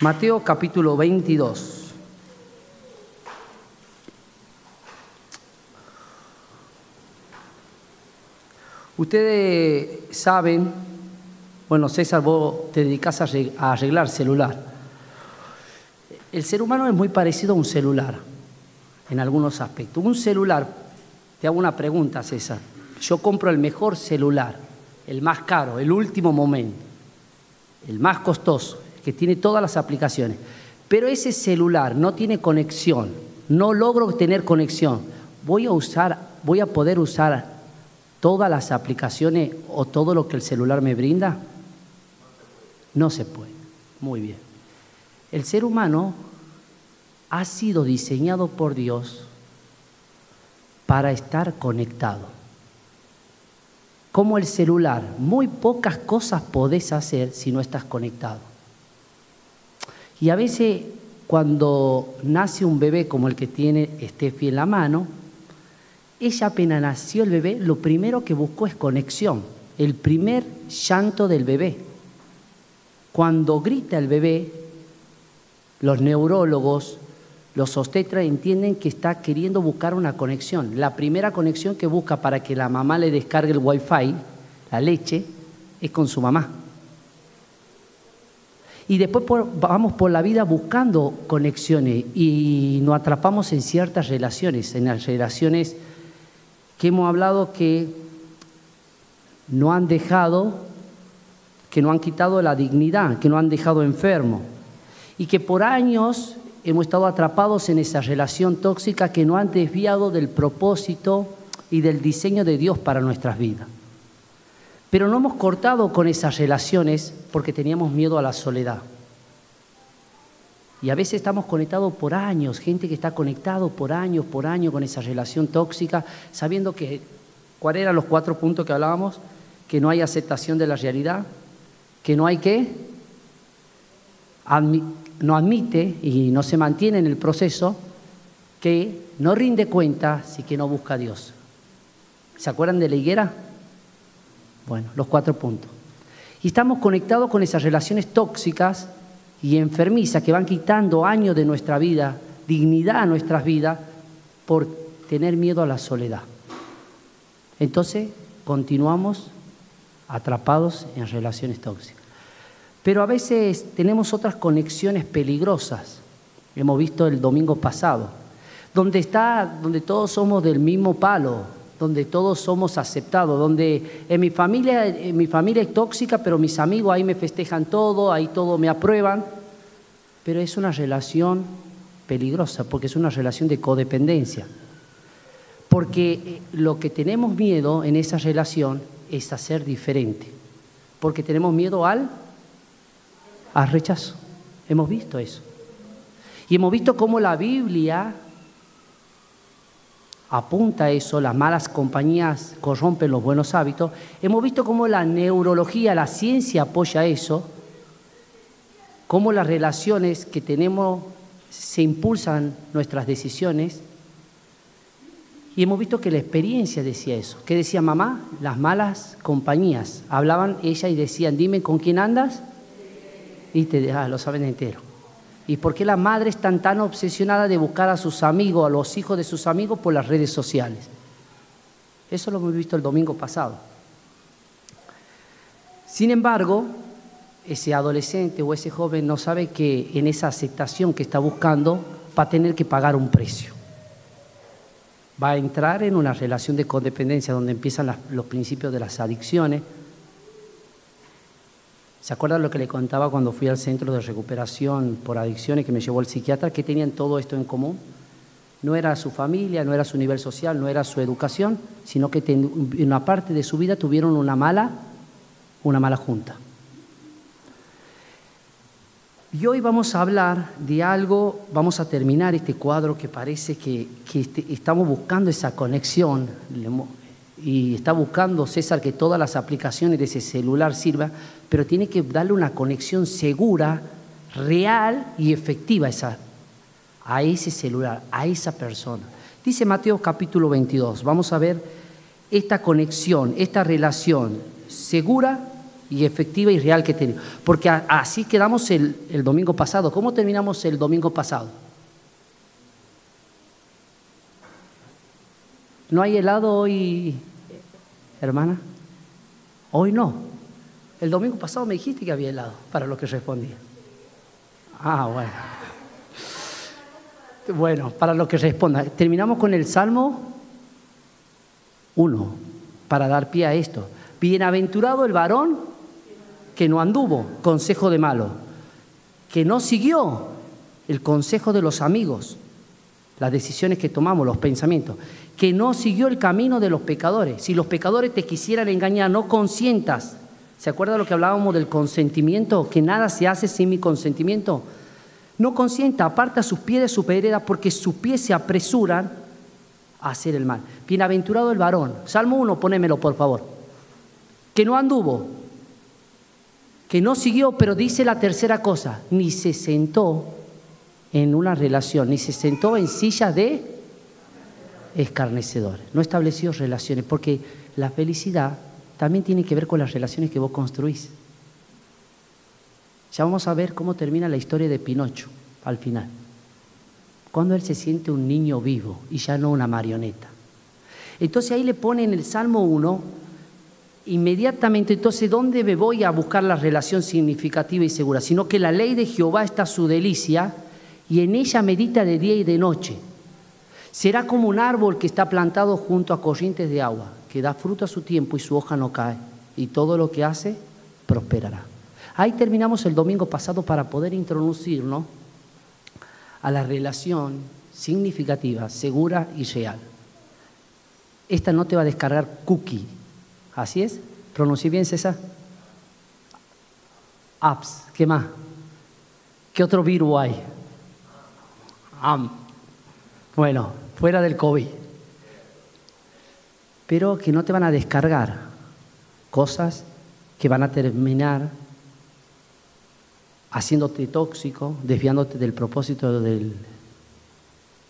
Mateo capítulo 22. Ustedes saben, bueno, César, vos te dedicas a arreglar celular. El ser humano es muy parecido a un celular en algunos aspectos. Un celular, te hago una pregunta, César. Yo compro el mejor celular, el más caro, el último momento, el más costoso, que tiene todas las aplicaciones. Pero ese celular no tiene conexión, no logro tener conexión. Voy a usar, voy a poder usar todas las aplicaciones o todo lo que el celular me brinda? No se puede. Muy bien. El ser humano ha sido diseñado por Dios para estar conectado. Como el celular, muy pocas cosas podés hacer si no estás conectado. Y a veces cuando nace un bebé como el que tiene Steffi en la mano, ella apenas nació el bebé, lo primero que buscó es conexión, el primer llanto del bebé. Cuando grita el bebé, los neurólogos, los obstetras entienden que está queriendo buscar una conexión. La primera conexión que busca para que la mamá le descargue el wifi, la leche, es con su mamá. Y después vamos por la vida buscando conexiones y nos atrapamos en ciertas relaciones, en las relaciones que hemos hablado que no han dejado, que no han quitado la dignidad, que no han dejado enfermo y que por años hemos estado atrapados en esa relación tóxica que no han desviado del propósito y del diseño de Dios para nuestras vidas. Pero no hemos cortado con esas relaciones porque teníamos miedo a la soledad. Y a veces estamos conectados por años, gente que está conectado por años, por años con esa relación tóxica, sabiendo que, ¿cuáles eran los cuatro puntos que hablábamos? Que no hay aceptación de la realidad, que no hay qué, no admite y no se mantiene en el proceso, que no rinde cuenta si que no busca a Dios. ¿Se acuerdan de la higuera? Bueno, los cuatro puntos. Y estamos conectados con esas relaciones tóxicas y enfermiza que van quitando años de nuestra vida, dignidad a nuestras vidas, por tener miedo a la soledad. Entonces, continuamos atrapados en relaciones tóxicas. Pero a veces tenemos otras conexiones peligrosas. Hemos visto el domingo pasado, donde está, donde todos somos del mismo palo, donde todos somos aceptados, donde en mi familia, en mi familia es tóxica, pero mis amigos ahí me festejan todo, ahí todo me aprueban, pero es una relación peligrosa porque es una relación de codependencia. Porque eh, lo que tenemos miedo en esa relación es a ser diferente, porque tenemos miedo al, al rechazo. Hemos visto eso. Y hemos visto cómo la Biblia apunta a eso, las malas compañías corrompen los buenos hábitos. Hemos visto cómo la neurología, la ciencia apoya eso, cómo las relaciones que tenemos se impulsan nuestras decisiones. Y hemos visto que la experiencia decía eso. ¿Qué decía mamá? Las malas compañías. Hablaban ella y decían, dime con quién andas. Y te ah, lo saben entero. ¿Y por qué la madre es tan, tan obsesionada de buscar a sus amigos, a los hijos de sus amigos por las redes sociales? Eso lo hemos visto el domingo pasado. Sin embargo, ese adolescente o ese joven no sabe que en esa aceptación que está buscando va a tener que pagar un precio. Va a entrar en una relación de codependencia donde empiezan los principios de las adicciones, ¿Se acuerdan lo que le contaba cuando fui al centro de recuperación por adicciones que me llevó el psiquiatra? que tenían todo esto en común? No era su familia, no era su nivel social, no era su educación, sino que en una parte de su vida tuvieron una mala, una mala junta. Y hoy vamos a hablar de algo, vamos a terminar este cuadro que parece que, este, estamos buscando esa conexión y está buscando César que todas las aplicaciones de ese celular sirvan, pero tiene que darle una conexión segura, real y efectiva a, esa, ese celular, a esa persona. Dice Mateo capítulo 22, vamos a ver esta conexión, esta relación segura y efectiva y real que tenemos. Porque así quedamos el domingo pasado. ¿Cómo terminamos el domingo pasado? ¿No hay helado hoy, hermana? Hoy no. El domingo pasado me dijiste que había helado, para lo que respondí. Ah, bueno. Bueno, para lo que responda. Terminamos con el Salmo 1, para dar pie a esto. Bienaventurado el varón que no anduvo consejo de malo, que no siguió el consejo de los amigos, las decisiones que tomamos, los pensamientos, que no siguió el camino de los pecadores. Si los pecadores te quisieran engañar, no consientas. ¿Se acuerda lo que hablábamos del consentimiento? Que nada se hace sin mi consentimiento. No consienta, aparta sus pies de su pereda porque sus pies se apresuran a hacer el mal. Bienaventurado el varón. Salmo 1, ponémelo por favor. Que no anduvo, que no siguió, pero dice la tercera cosa, ni se sentó en una relación, ni se sentó en sillas de escarnecedores. No estableció relaciones, porque la felicidad también tiene que ver con las relaciones que vos construís. Ya vamos a ver cómo termina la historia de Pinocho al final. Cuando él se siente un niño vivo y ya no una marioneta. Entonces ahí le pone en el Salmo 1, inmediatamente, entonces, ¿dónde me voy a buscar la relación significativa y segura? Sino que la ley de Jehová está su delicia y en ella medita de día y de noche. Será como un árbol que está plantado junto a corrientes de agua, que da fruto a su tiempo y su hoja no cae, y todo lo que hace prosperará. Ahí terminamos el domingo pasado para poder introducirnos a la relación significativa, segura y real. Esta no te va a descargar cookie, ¿así es? ¿Pronuncié bien, César? Apps, ¿qué más? ¿Qué otro virus hay? Bueno, fuera del COVID. Pero que no te van a descargar cosas que van a terminar haciéndote tóxico, desviándote del propósito del,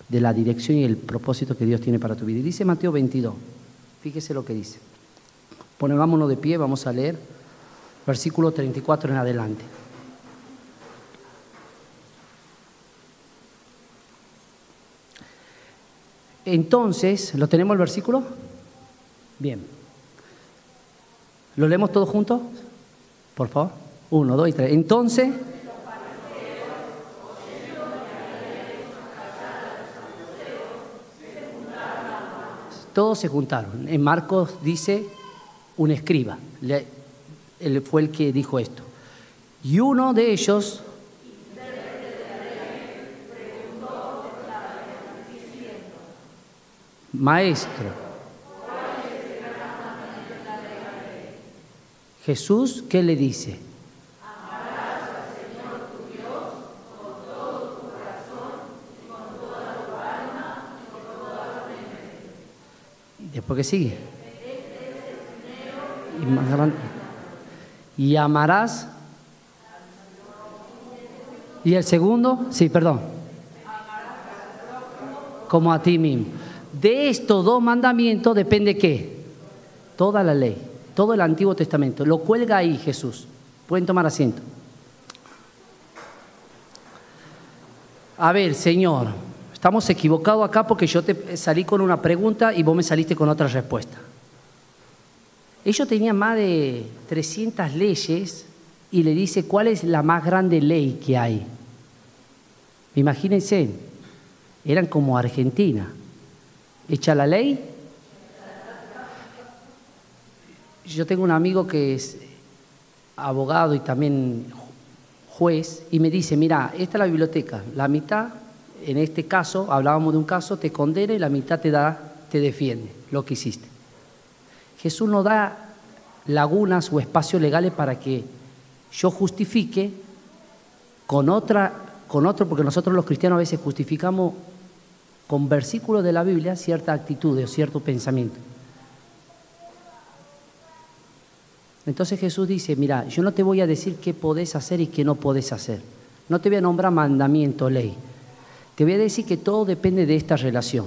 de la dirección y el propósito que Dios tiene para tu vida. Y dice Mateo 22, fíjese lo que dice. Pongámonos de pie, vamos a leer versículo 34 en adelante. Entonces, ¿lo tenemos el versículo? Bien. ¿Lo leemos todos juntos? Por favor. Uno, dos y tres. Entonces... Todos se juntaron. En Marcos dice un escriba. Fue el que dijo esto. Y uno de ellos Maestro. Jesús, ¿qué le dice? Amarás al Señor tu Dios con todo tu corazón y con toda tu alma y con toda tu mente. ¿Y después qué sigue? Y, más y amarás. ¿Y el segundo? Sí, perdón. Como a ti mismo. De estos dos mandamientos depende qué? Toda la ley, todo el Antiguo Testamento. Lo cuelga ahí Jesús. Pueden tomar asiento. A ver, Señor, estamos equivocados acá porque yo te salí con una pregunta y vos me saliste con otra respuesta. Ellos tenían más de 300 leyes y le dice cuál es la más grande ley que hay. Imagínense, eran como Argentina ¿Echa la ley? Yo tengo un amigo que es abogado y también juez y me dice, mira, esta es la biblioteca, la mitad, en este caso, hablábamos de un caso, te condena y la mitad te da, te defiende lo que hiciste. Jesús no da lagunas o espacios legales para que yo justifique con otra, con otro, porque nosotros los cristianos a veces justificamos con versículos de la Biblia cierta actitud o cierto pensamiento. Entonces Jesús dice, mira, yo no te voy a decir qué podés hacer y qué no podés hacer. No te voy a nombrar mandamiento, ley. Te voy a decir que todo depende de esta relación.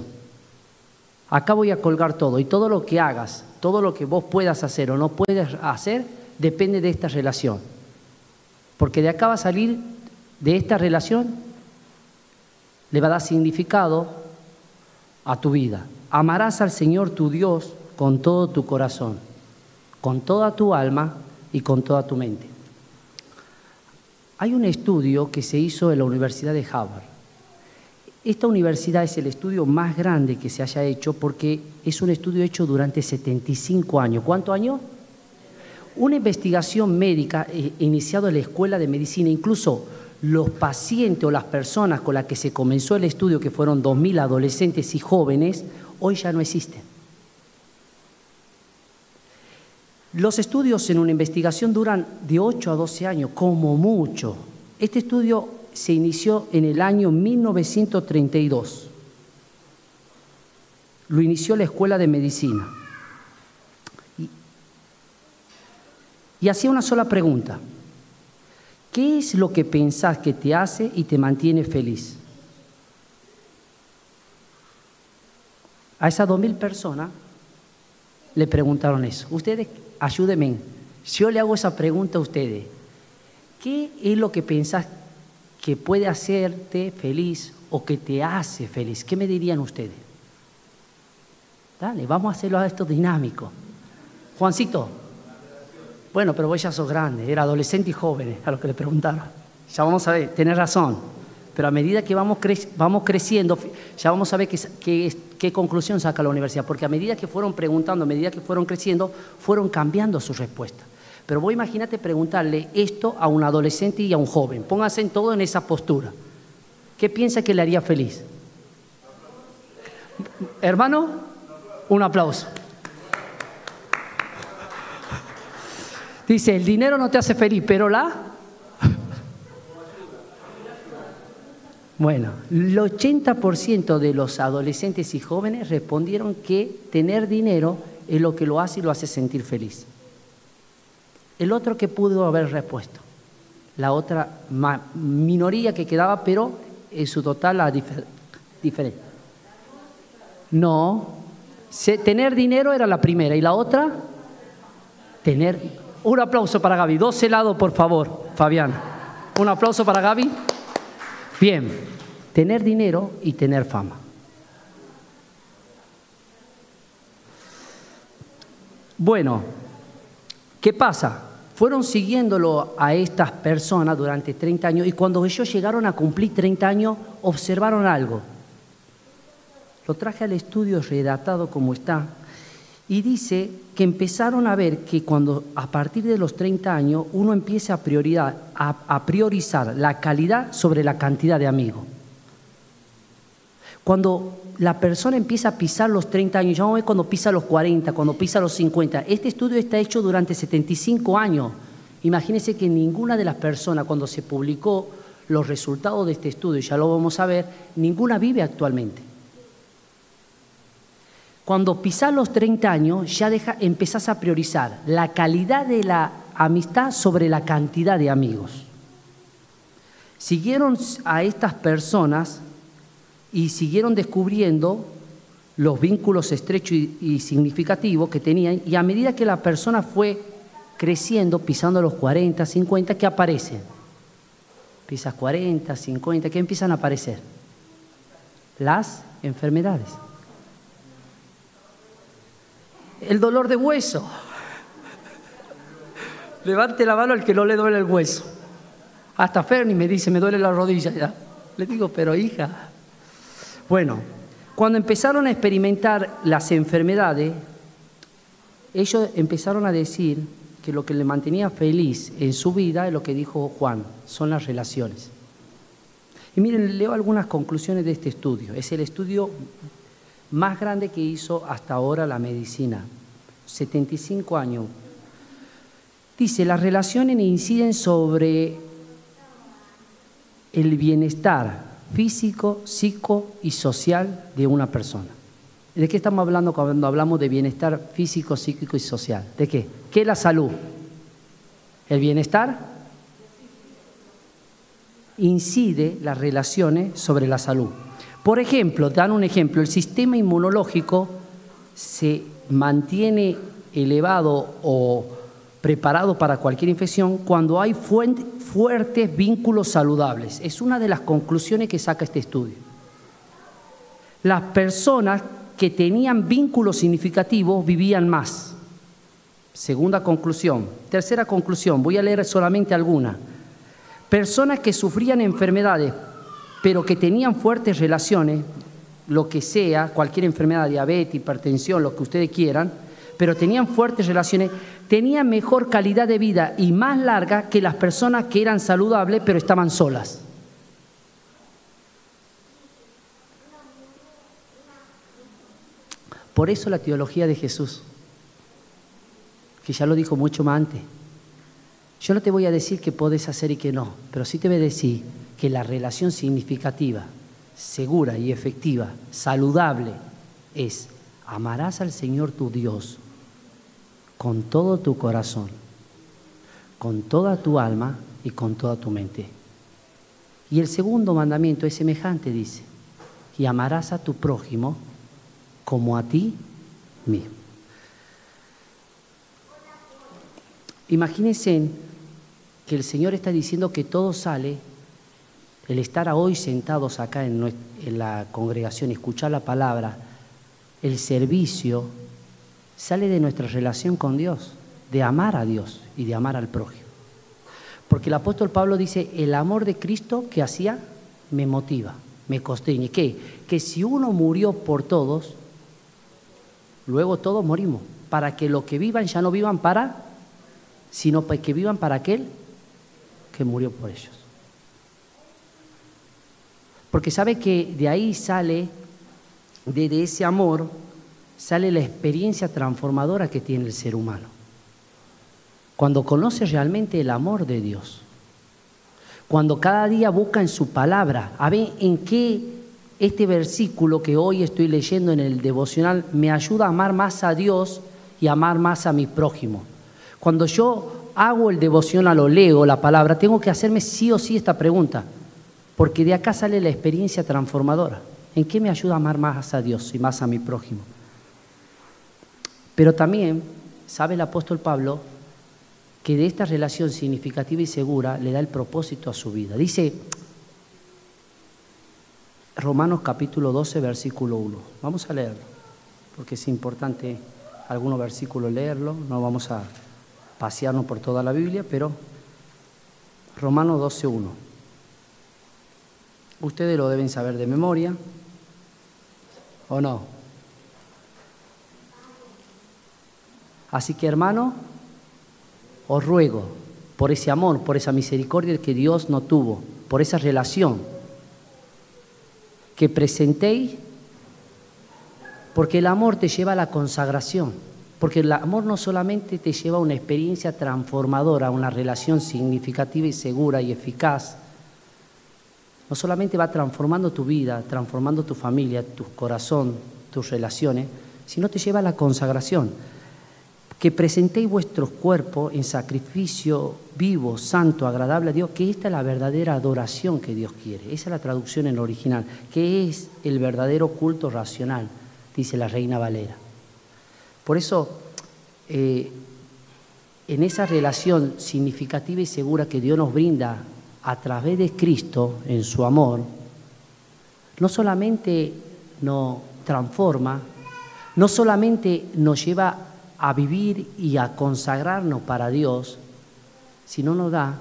Acá voy a colgar todo y todo lo que hagas, todo lo que vos puedas hacer o no puedas hacer, depende de esta relación. Porque de acá va a salir, de esta relación, le va a dar significado a tu vida. Amarás al Señor tu Dios con todo tu corazón, con toda tu alma y con toda tu mente. Hay un estudio que se hizo en la Universidad de Harvard. Esta universidad es el estudio más grande que se haya hecho porque es un estudio hecho durante 75 años. ¿Cuántos años? Una investigación médica eh, iniciada en la Escuela de Medicina, incluso los pacientes o las personas con las que se comenzó el estudio, que fueron 2.000 adolescentes y jóvenes, hoy ya no existen. Los estudios en una investigación duran de 8 a 12 años, como mucho. Este estudio se inició en el año 1932. Lo inició la Escuela de Medicina. Y, y hacía una sola pregunta. ¿Qué es lo que pensás que te hace y te mantiene feliz? A esas dos mil personas le preguntaron eso. Ustedes, ayúdenme. Si yo le hago esa pregunta a ustedes, ¿qué es lo que pensás que puede hacerte feliz o que te hace feliz? ¿Qué me dirían ustedes? Dale, vamos a hacerlo a esto dinámico. Juancito, bueno, pero vos ya sos grande, era adolescente y joven, a lo que le preguntaron. Ya vamos a ver, tenés razón. Pero a medida que vamos, creciendo, ya vamos a ver qué, qué, conclusión saca la universidad. Porque a medida que fueron preguntando, a medida que fueron creciendo, fueron cambiando su respuesta. Pero vos imagínate preguntarle esto a un adolescente y a un joven. Pónganse en todo en esa postura. ¿Qué piensa que le haría feliz? Hermano, un aplauso. Dice, el dinero no te hace feliz, pero la... Bueno, el 80% de los adolescentes y jóvenes respondieron que tener dinero es lo que lo hace y lo hace sentir feliz. El otro que pudo haber respuesto, la otra minoría que quedaba, pero en su total la diferente. No, tener dinero era la primera y la otra, tener un aplauso para Gaby. Dos helados, por favor, Fabián. Un aplauso para Gaby. Bien, tener dinero y tener fama. Bueno, ¿qué pasa? Fueron siguiéndolo a estas personas durante 30 años y cuando ellos llegaron a cumplir 30 años observaron algo. Lo traje al estudio redactado como está y dice que empezaron a ver que cuando a partir de los 30 años uno empieza a, a, priorizar la calidad sobre la cantidad de amigos. Cuando la persona empieza a pisar los 30 años, ya vamos a ver cuando pisa los 40, cuando pisa los 50. Este estudio está hecho durante 75 años. Imagínense que ninguna de las personas, cuando se publicó los resultados de este estudio, ya lo vamos a ver, ninguna vive actualmente. Cuando pisás los 30 años, ya deja, empezás a priorizar la calidad de la amistad sobre la cantidad de amigos. Siguieron a estas personas y siguieron descubriendo los vínculos estrechos y, significativos que tenían y a medida que la persona fue creciendo, pisando los 40, 50, ¿qué aparecen? Pisas 40, 50, ¿qué empiezan a aparecer? Las enfermedades el dolor de hueso. Levante la mano al que no le duele el hueso. Hasta Ferni me dice, me duele la rodilla ya. Le digo, pero hija. Bueno, cuando empezaron a experimentar las enfermedades, ellos empezaron a decir que lo que le mantenía feliz en su vida es lo que dijo Juan, son las relaciones. Y miren, leo algunas conclusiones de este estudio. Es el estudio más grande que hizo hasta ahora la medicina. 75 años. Dice, las relaciones inciden sobre el bienestar físico, psico y social de una persona. ¿De qué estamos hablando cuando hablamos de bienestar físico, psíquico y social? ¿De qué? ¿Qué es la salud? ¿El bienestar? Incide las relaciones sobre la salud. Por ejemplo, dan un ejemplo, el sistema inmunológico se mantiene elevado o preparado para cualquier infección cuando hay fuertes vínculos saludables. Es una de las conclusiones que saca este estudio. Las personas que tenían vínculos significativos vivían más. Segunda conclusión. Tercera conclusión, voy a leer solamente alguna. Personas que sufrían enfermedades, pero que tenían fuertes relaciones, lo que sea, cualquier enfermedad, diabetes, hipertensión, lo que ustedes quieran, pero tenían fuertes relaciones, tenían mejor calidad de vida y más larga que las personas que eran saludables pero estaban solas. Por eso la teología de Jesús, que ya lo dijo mucho más antes. Yo no te voy a decir que podés hacer y que no, pero sí te voy a decir que la relación significativa, segura y efectiva, saludable, es amarás al Señor tu Dios con todo tu corazón, con toda tu alma y con toda tu mente. Y el segundo mandamiento es semejante, dice, y amarás a tu prójimo como a ti mismo. Imagínense que el Señor está diciendo que todo sale, el estar hoy sentados acá en, la congregación, escuchar la palabra, el servicio, sale de nuestra relación con Dios, de amar a Dios y de amar al prójimo. Porque el apóstol Pablo dice, el amor de Cristo que hacía me motiva, me constriñe. ¿Qué? Que si uno murió por todos, luego todos morimos, para que los que vivan ya no vivan para, sino para que vivan para aquel que murió por ellos. Porque sabe que de ahí sale, de ese amor, sale la experiencia transformadora que tiene el ser humano. Cuando conoce realmente el amor de Dios. Cuando cada día busca en su palabra, a ver en qué este versículo que hoy estoy leyendo en el devocional me ayuda a amar más a Dios y amar más a mi prójimo. Cuando yo hago el devocional o leo la palabra, tengo que hacerme sí o sí esta pregunta, porque de acá sale la experiencia transformadora. ¿En qué me ayuda a amar más a Dios y más a mi prójimo? Pero también sabe el apóstol Pablo que de esta relación significativa y segura le da el propósito a su vida. Dice Romanos capítulo 12, versículo 1. Vamos a leerlo, porque es importante algunos versículos leerlo, no vamos a pasearnos por toda la Biblia, pero Romanos 12, 1. Ustedes lo deben saber de memoria, ¿o no? Así que hermano, os ruego por ese amor, por esa misericordia que Dios no tuvo, por esa relación, que presentéis, porque el amor te lleva a la consagración, porque el amor no solamente te lleva a una experiencia transformadora, a una relación significativa y segura y eficaz, no solamente va transformando tu vida, transformando tu familia, tu corazón, tus relaciones, sino te lleva a la consagración que presentéis vuestros cuerpos en sacrificio vivo, santo, agradable a Dios, que esta es la verdadera adoración que Dios quiere. Esa es la traducción en el original, que es el verdadero culto racional, dice la reina Valera. Por eso, eh, en esa relación significativa y segura que Dios nos brinda a través de Cristo en su amor, no solamente nos transforma, no solamente nos lleva a vivir y a consagrarnos para Dios, si no nos da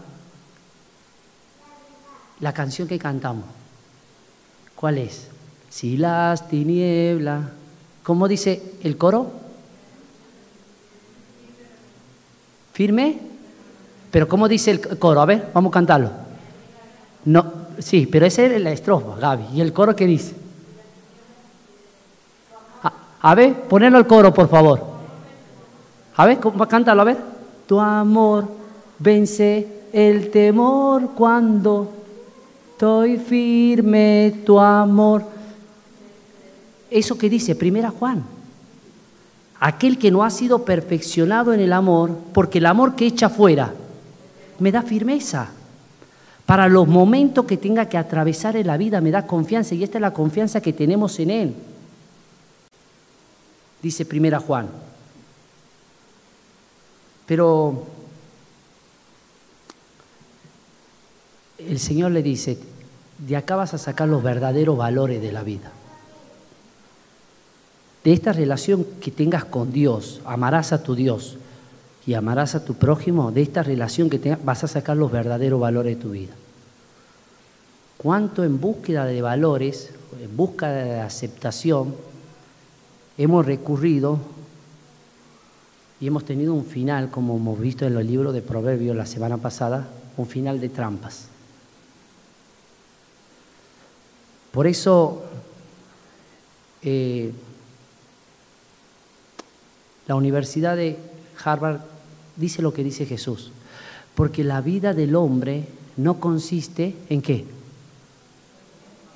la canción que cantamos. ¿Cuál es? Si las tinieblas, ¿cómo dice el coro? ¿Firme? Pero ¿cómo dice el coro? A ver, vamos a cantarlo. No, sí, pero esa es la estrofa, Gaby. ¿Y el coro qué dice? A, a ver, ponelo al coro, por favor. A ver, cántalo, a ver. Tu amor vence el temor cuando estoy firme, tu amor. Eso que dice Primera Juan. Aquel que no ha sido perfeccionado en el amor, porque el amor que echa fuera me da firmeza. Para los momentos que tenga que atravesar en la vida me da confianza y esta es la confianza que tenemos en Él. Dice Primera Juan Pero el Señor le dice, de acá vas a sacar los verdaderos valores de la vida. De esta relación que tengas con Dios, amarás a tu Dios y amarás a tu prójimo, de esta relación que tengas, vas a sacar los verdaderos valores de tu vida. Cuánto en búsqueda de valores, en busca de aceptación, hemos recurrido y hemos tenido un final, como hemos visto en los libros de Proverbios la semana pasada, un final de trampas. Por eso eh, la Universidad de Harvard dice lo que dice Jesús, porque la vida del hombre no consiste en qué,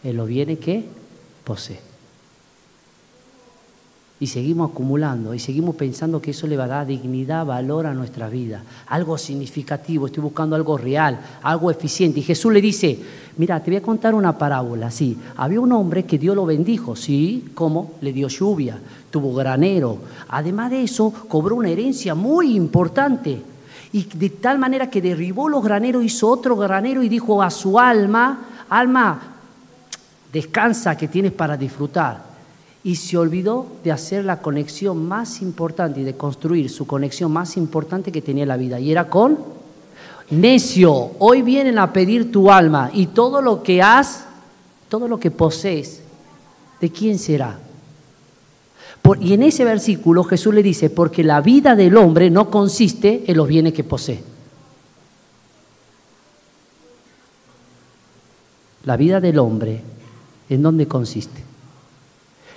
en lo viene que posee y seguimos acumulando y seguimos pensando que eso le va a dar dignidad, valor a nuestra vida, algo significativo, estoy buscando algo real, algo eficiente. Y Jesús le dice, mira, te voy a contar una parábola, sí, había un hombre que Dios lo bendijo, sí, ¿cómo? Le dio lluvia, tuvo granero, además de eso cobró una herencia muy importante. Y de tal manera que derribó los graneros, hizo otro granero y dijo a su alma, alma, descansa que tienes para disfrutar y se olvidó de hacer la conexión más importante y de construir su conexión más importante que tenía la vida. Y era con necio. Hoy vienen a pedir tu alma y todo lo que has, todo lo que posees, ¿de quién será? y en ese versículo Jesús le dice, porque la vida del hombre no consiste en los bienes que posee. La vida del hombre, ¿en dónde consiste?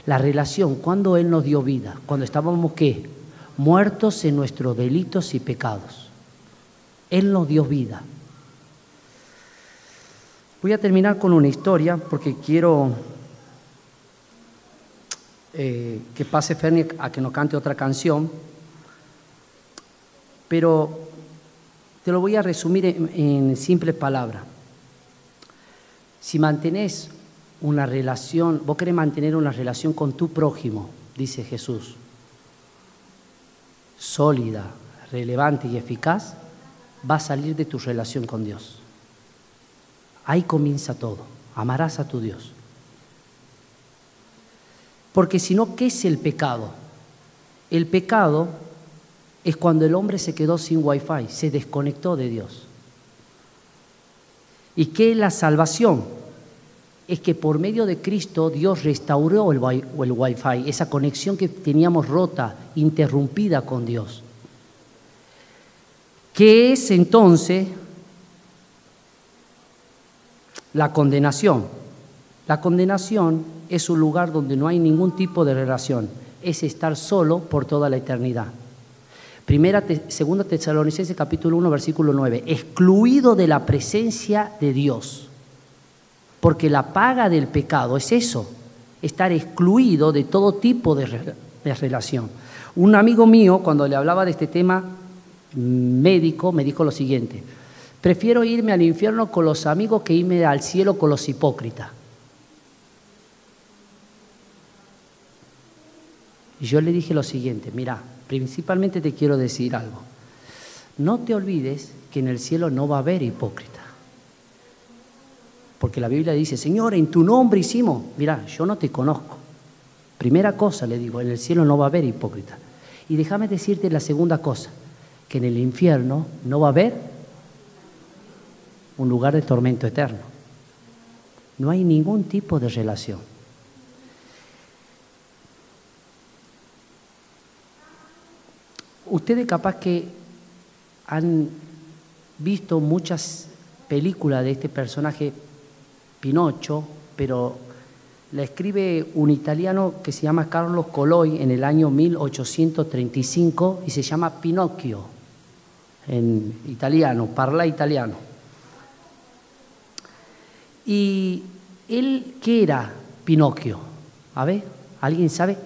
La relación, cuando Él nos dio vida, cuando estábamos qué? Muertos en nuestros delitos y pecados. Él nos dio vida. Voy a terminar con una historia porque quiero eh, que pase Fernie a que nos cante otra canción, pero te lo voy a resumir en, en simples palabras. Si mantenés una relación, vos querés mantener una relación con tu prójimo, dice Jesús, sólida, relevante y eficaz, va a salir de tu relación con Dios. Ahí comienza todo. Amarás a tu Dios. Porque si no, ¿qué es el pecado? El pecado es cuando el hombre se quedó sin wifi, se desconectó de Dios. ¿Y qué es la salvación? Es que por medio de Cristo Dios restauró el, Wi-Fi, esa conexión que teníamos rota, interrumpida con Dios. ¿Qué es entonces la condenación? La condenación es un lugar donde no hay ningún tipo de relación, es estar solo por toda la eternidad. Primera, segunda Tesalonicenses capítulo 1 versículo 9, excluido de la presencia de Dios porque la paga del pecado es eso, estar excluido de todo tipo de, relación. Un amigo mío, cuando le hablaba de este tema médico, me dijo lo siguiente, prefiero irme al infierno con los amigos que irme al cielo con los hipócritas. Y yo le dije lo siguiente, mira, principalmente te quiero decir algo. No te olvides que en el cielo no va a haber hipócritas. Porque la Biblia dice, Señor, en tu nombre hicimos. Mira, yo no te conozco. Primera cosa, le digo, en el cielo no va a haber hipócrita. Y déjame decirte la segunda cosa, que en el infierno no va a haber un lugar de tormento eterno. No hay ningún tipo de relación. Ustedes capaz que han visto muchas películas de este personaje Pinocho, pero la escribe un italiano que se llama Carlos Coloi en el año 1835 y se llama Pinocchio, en italiano, parla italiano. ¿Y él qué era Pinocchio? A ver, ¿alguien sabe?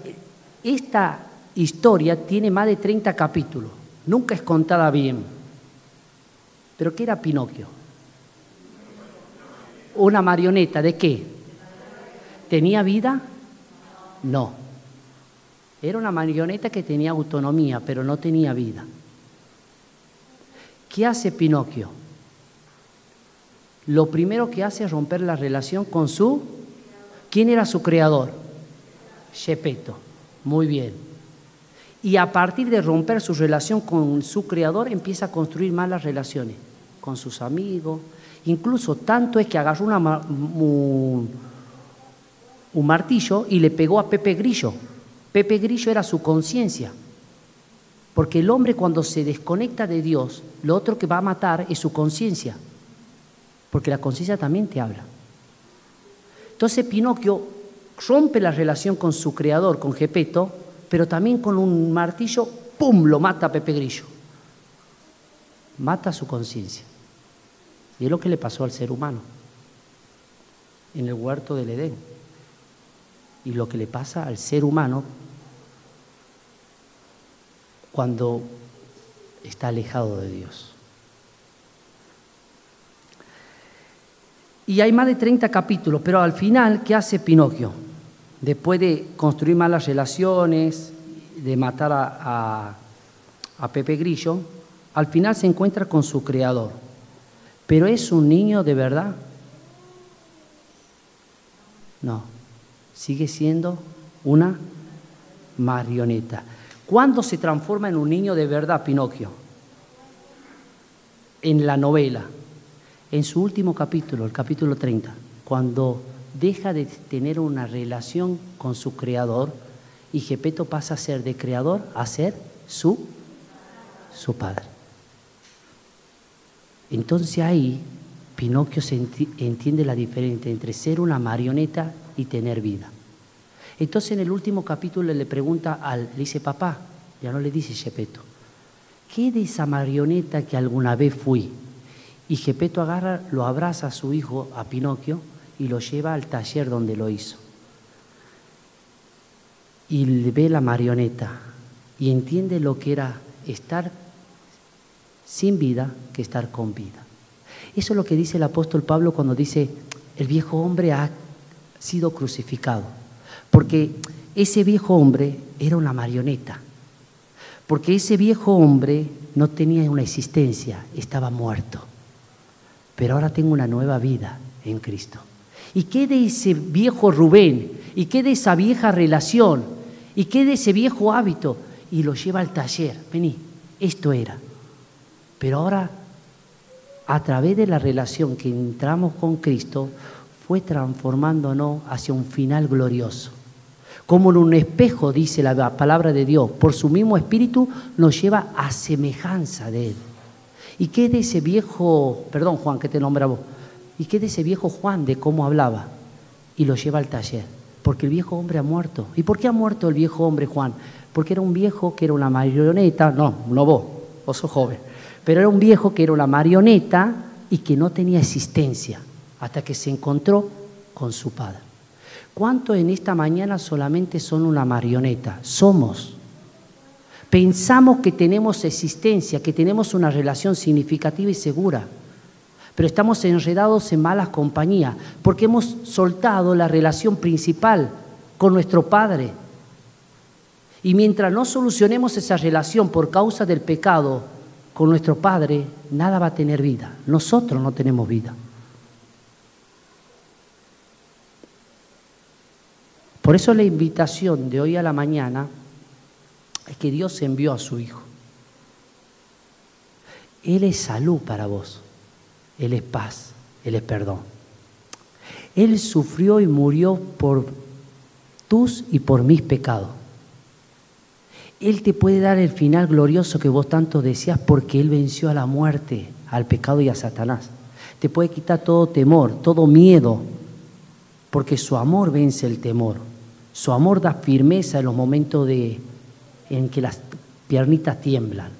Esta historia tiene más de 30 capítulos, nunca es contada bien. ¿Pero qué era Pinocchio? Una marioneta de qué? ¿Tenía vida? No. Era una marioneta que tenía autonomía, pero no tenía vida. ¿Qué hace Pinocchio? Lo primero que hace es romper la relación con su... ¿Quién era su creador? Gepetto. Muy bien. Y a partir de romper su relación con su creador empieza a construir malas relaciones con sus amigos. Incluso tanto es que agarró un, martillo y le pegó a Pepe Grillo. Pepe Grillo era su conciencia. Porque el hombre cuando se desconecta de Dios, lo otro que va a matar es su conciencia. Porque la conciencia también te habla. Entonces Pinocchio rompe la relación con su creador, con Gepeto, pero también con un martillo, ¡pum!, lo mata a Pepe Grillo. Mata su conciencia. Y es lo que le pasó al ser humano en el huerto del Edén. Y lo que le pasa al ser humano cuando está alejado de Dios. Y hay más de 30 capítulos, pero al final, ¿qué hace Pinocchio? Después de construir malas relaciones, de matar a, a, Pepe Grillo, al final se encuentra con su creador. ¿Pero es un niño de verdad? No, sigue siendo una marioneta. ¿Cuándo se transforma en un niño de verdad Pinocchio? En la novela, en su último capítulo, el capítulo 30, cuando deja de tener una relación con su creador y Gepeto pasa a ser de creador a ser su, su padre. Entonces ahí Pinocchio entiende la diferencia entre ser una marioneta y tener vida. Entonces en el último capítulo le pregunta al, le dice, papá, ya no le dice Gepetto, ¿qué de esa marioneta que alguna vez fui? Y Gepetto agarra, lo abraza a su hijo, a Pinocchio, y lo lleva al taller donde lo hizo. Y ve la marioneta y entiende lo que era estar sin vida que estar con vida. Eso es lo que dice el apóstol Pablo cuando dice, el viejo hombre ha sido crucificado. Porque ese viejo hombre era una marioneta. Porque ese viejo hombre no tenía una existencia, estaba muerto. Pero ahora tengo una nueva vida en Cristo. ¿Y qué de ese viejo Rubén? ¿Y qué de esa vieja relación? ¿Y qué de ese viejo hábito? Y lo lleva al taller. Vení, esto era. Pero ahora, a través de la relación que entramos con Cristo, fue transformándonos hacia un final glorioso como en un espejo, dice la palabra de Dios, por su mismo espíritu nos lleva a semejanza de Él. ¿Y qué de ese viejo, perdón Juan, que te nombra vos, y qué de ese viejo Juan de cómo hablaba? Y lo lleva al taller, porque el viejo hombre ha muerto. ¿Y por qué ha muerto el viejo hombre Juan? Porque era un viejo que era una marioneta, no, no vos, vos sos joven, pero era un viejo que era una marioneta y que no tenía existencia hasta que se encontró con su padre. ¿Cuántos en esta mañana solamente son una marioneta? Somos. Pensamos que tenemos existencia, que tenemos una relación significativa y segura, pero estamos enredados en malas compañías porque hemos soltado la relación principal con nuestro Padre. Y mientras no solucionemos esa relación por causa del pecado con nuestro Padre, nada va a tener vida. Nosotros no tenemos vida. Por eso la invitación de hoy a la mañana es que Dios envió a su Hijo. Él es salud para vos, Él es paz, Él es perdón. Él sufrió y murió por tus y por mis pecados. Él te puede dar el final glorioso que vos tanto deseas porque Él venció a la muerte, al pecado y a Satanás. Te puede quitar todo temor, todo miedo, porque su amor vence el temor. Su amor da firmeza en los momentos de, en que las piernitas tiemblan.